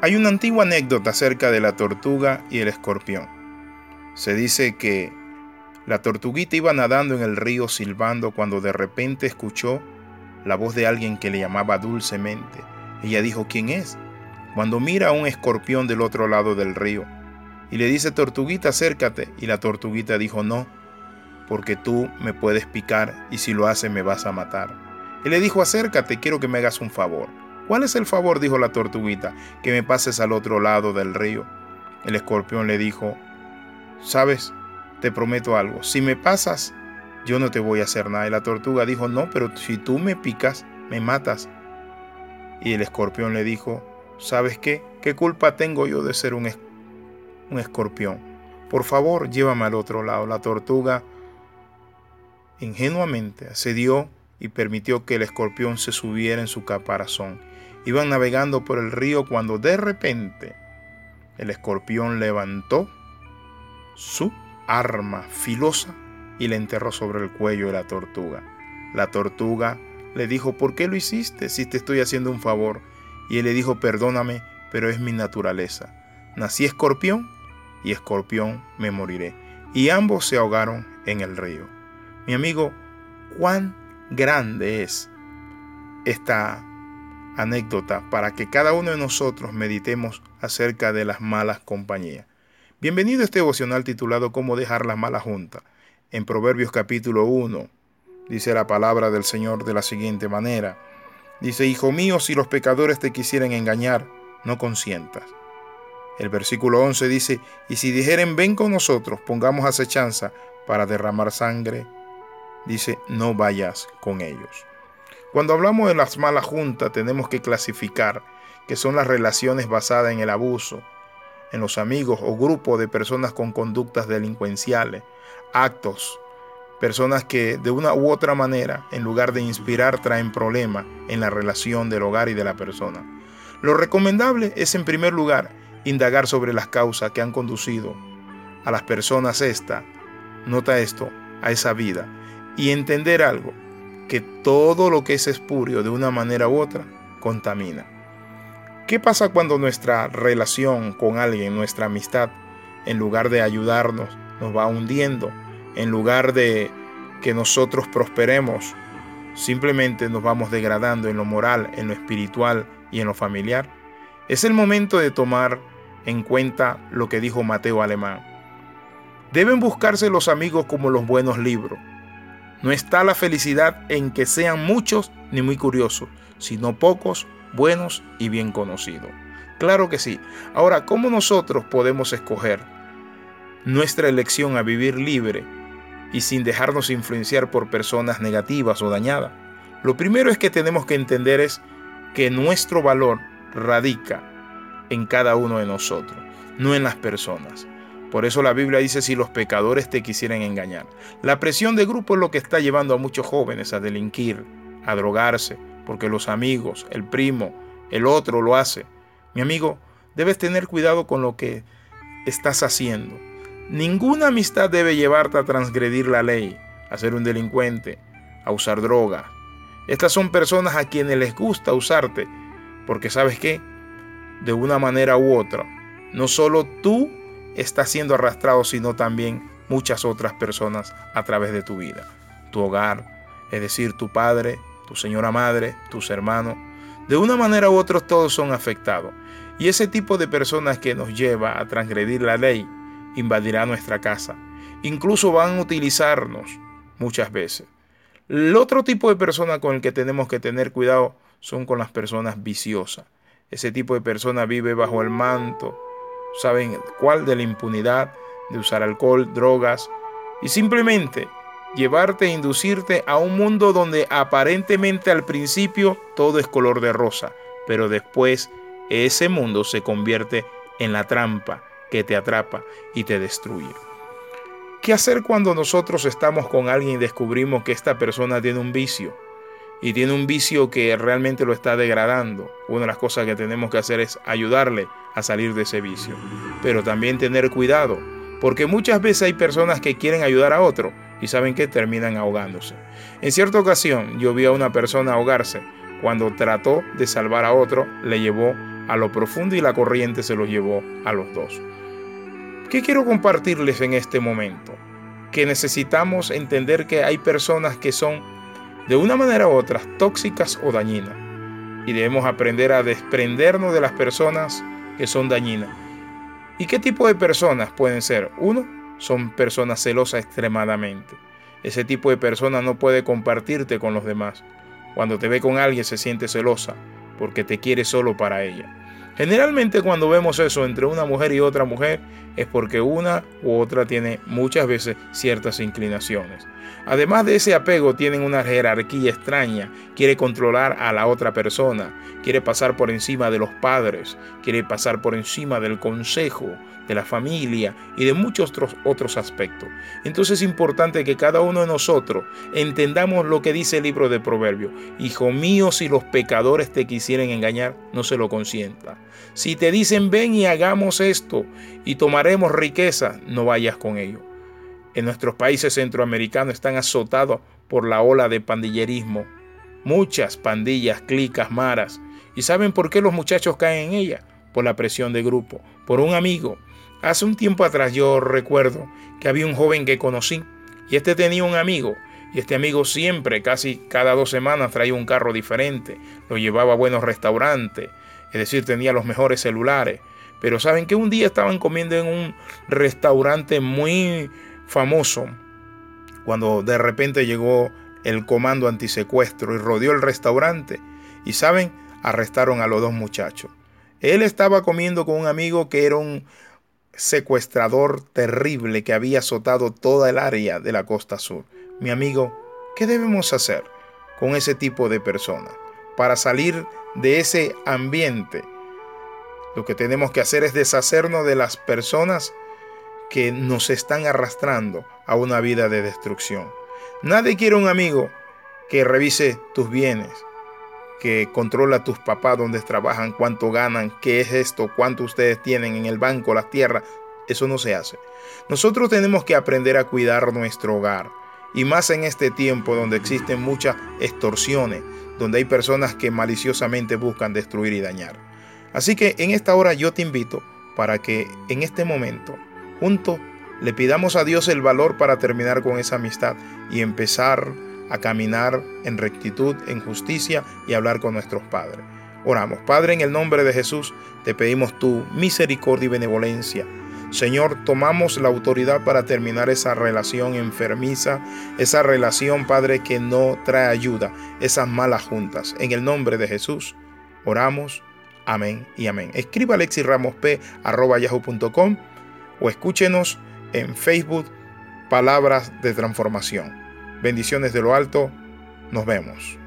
Hay una antigua anécdota acerca de la tortuga y el escorpión. Se dice que la tortuguita iba nadando en el río silbando cuando de repente escuchó la voz de alguien que le llamaba dulcemente. Ella dijo, ¿quién es? Cuando mira a un escorpión del otro lado del río y le dice, tortuguita, acércate. Y la tortuguita dijo, no, porque tú me puedes picar y si lo haces me vas a matar. Y le dijo, acércate, quiero que me hagas un favor. ¿Cuál es el favor? dijo la tortuguita, que me pases al otro lado del río. El escorpión le dijo, sabes, te prometo algo, si me pasas, yo no te voy a hacer nada. Y la tortuga dijo, no, pero si tú me picas, me matas. Y el escorpión le dijo, ¿sabes qué? ¿Qué culpa tengo yo de ser un, un escorpión? Por favor, llévame al otro lado. La tortuga ingenuamente accedió y permitió que el escorpión se subiera en su caparazón Iban navegando por el río cuando de repente el escorpión levantó su arma filosa y le enterró sobre el cuello de la tortuga. La tortuga le dijo, ¿por qué lo hiciste si te estoy haciendo un favor? Y él le dijo, perdóname, pero es mi naturaleza. Nací escorpión y escorpión me moriré. Y ambos se ahogaron en el río. Mi amigo, cuán grande es esta anécdota para que cada uno de nosotros meditemos acerca de las malas compañías. Bienvenido a este devocional titulado Cómo dejar la mala junta. En Proverbios capítulo 1 dice la palabra del Señor de la siguiente manera. Dice, Hijo mío, si los pecadores te quisieren engañar, no consientas. El versículo 11 dice, y si dijeren, ven con nosotros, pongamos acechanza para derramar sangre, dice, no vayas con ellos. Cuando hablamos de las malas juntas, tenemos que clasificar que son las relaciones basadas en el abuso, en los amigos o grupos de personas con conductas delincuenciales, actos, personas que de una u otra manera, en lugar de inspirar, traen problemas en la relación del hogar y de la persona. Lo recomendable es, en primer lugar, indagar sobre las causas que han conducido a las personas esta, nota esto, a esa vida, y entender algo, que todo lo que es espurio de una manera u otra contamina. ¿Qué pasa cuando nuestra relación con alguien, nuestra amistad, en lugar de ayudarnos, nos va hundiendo? En lugar de que nosotros prosperemos, simplemente nos vamos degradando en lo moral, en lo espiritual y en lo familiar. Es el momento de tomar en cuenta lo que dijo Mateo Alemán. Deben buscarse los amigos como los buenos libros no está la felicidad en que sean muchos ni muy curiosos, sino pocos, buenos y bien conocidos. Claro que sí. Ahora, ¿cómo nosotros podemos escoger nuestra elección a vivir libre y sin dejarnos influenciar por personas negativas o dañadas? Lo primero es que tenemos que entender es que nuestro valor radica en cada uno de nosotros, no en las personas. Por eso la Biblia dice si los pecadores te quisieran engañar. La presión de grupo es lo que está llevando a muchos jóvenes a delinquir, a drogarse, porque los amigos, el primo, el otro lo hace. Mi amigo, debes tener cuidado con lo que estás haciendo. Ninguna amistad debe llevarte a transgredir la ley, a ser un delincuente, a usar droga. Estas son personas a quienes les gusta usarte, porque sabes qué, de una manera u otra, no solo tú está siendo arrastrado, sino también muchas otras personas a través de tu vida. Tu hogar, es decir, tu padre, tu señora madre, tus hermanos. De una manera u otra todos son afectados. Y ese tipo de personas que nos lleva a transgredir la ley invadirá nuestra casa. Incluso van a utilizarnos muchas veces. El otro tipo de persona con el que tenemos que tener cuidado son con las personas viciosas. Ese tipo de persona vive bajo el manto saben cuál de la impunidad, de usar alcohol, drogas y simplemente llevarte e inducirte a un mundo donde aparentemente al principio todo es color de rosa, pero después ese mundo se convierte en la trampa que te atrapa y te destruye. ¿Qué hacer cuando nosotros estamos con alguien y descubrimos que esta persona tiene un vicio? Y tiene un vicio que realmente lo está degradando, una de las cosas que tenemos que hacer es ayudarle a salir de ese vicio. Pero también tener cuidado, porque muchas veces hay personas que quieren ayudar a otro y saben que terminan ahogándose. En cierta ocasión yo vi a una persona ahogarse. Cuando trató de salvar a otro, le llevó a lo profundo y la corriente se los llevó a los dos. ¿Qué quiero compartirles en este momento? Que necesitamos entender que hay personas que son de una manera u otra tóxicas o dañinas y debemos aprender a desprendernos de las personas que son dañinas. ¿Y qué tipo de personas pueden ser? Uno, son personas celosas extremadamente. Ese tipo de persona no puede compartirte con los demás. Cuando te ve con alguien se siente celosa porque te quiere solo para ella. Generalmente cuando vemos eso entre una mujer y otra mujer es porque una u otra tiene muchas veces ciertas inclinaciones. Además de ese apego, tienen una jerarquía extraña. Quiere controlar a la otra persona, quiere pasar por encima de los padres, quiere pasar por encima del consejo, de la familia y de muchos otros, otros aspectos. Entonces es importante que cada uno de nosotros entendamos lo que dice el libro de Proverbios. Hijo mío, si los pecadores te quisieren engañar, no se lo consienta. Si te dicen ven y hagamos esto y tomaremos riqueza, no vayas con ellos en nuestros países centroamericanos están azotados por la ola de pandillerismo. Muchas pandillas, clicas, maras. ¿Y saben por qué los muchachos caen en ella? Por la presión de grupo, por un amigo. Hace un tiempo atrás yo recuerdo que había un joven que conocí y este tenía un amigo y este amigo siempre, casi cada dos semanas, traía un carro diferente, lo llevaba a buenos restaurantes, es decir, tenía los mejores celulares. Pero saben que un día estaban comiendo en un restaurante muy famoso cuando de repente llegó el comando antisecuestro y rodeó el restaurante. Y saben, arrestaron a los dos muchachos. Él estaba comiendo con un amigo que era un secuestrador terrible que había azotado toda el área de la costa sur. Mi amigo, ¿qué debemos hacer con ese tipo de personas para salir de ese ambiente? Lo que tenemos que hacer es deshacernos de las personas que nos están arrastrando a una vida de destrucción. Nadie quiere un amigo que revise tus bienes, que controla tus papás, donde trabajan, cuánto ganan, qué es esto, cuánto ustedes tienen en el banco, las tierras. Eso no se hace. Nosotros tenemos que aprender a cuidar nuestro hogar. Y más en este tiempo donde existen muchas extorsiones, donde hay personas que maliciosamente buscan destruir y dañar. Así que en esta hora yo te invito para que en este momento Juntos le pidamos a Dios el valor para terminar con esa amistad y empezar a caminar en rectitud, en justicia y hablar con nuestros padres. Oramos, Padre, en el nombre de Jesús, te pedimos tu misericordia y benevolencia. Señor, tomamos la autoridad para terminar esa relación enfermiza, esa relación, Padre, que no trae ayuda, esas malas juntas. En el nombre de Jesús, oramos. Amén y amén. Escriba yahoo.com o escúchenos en Facebook Palabras de Transformación. Bendiciones de lo alto. Nos vemos.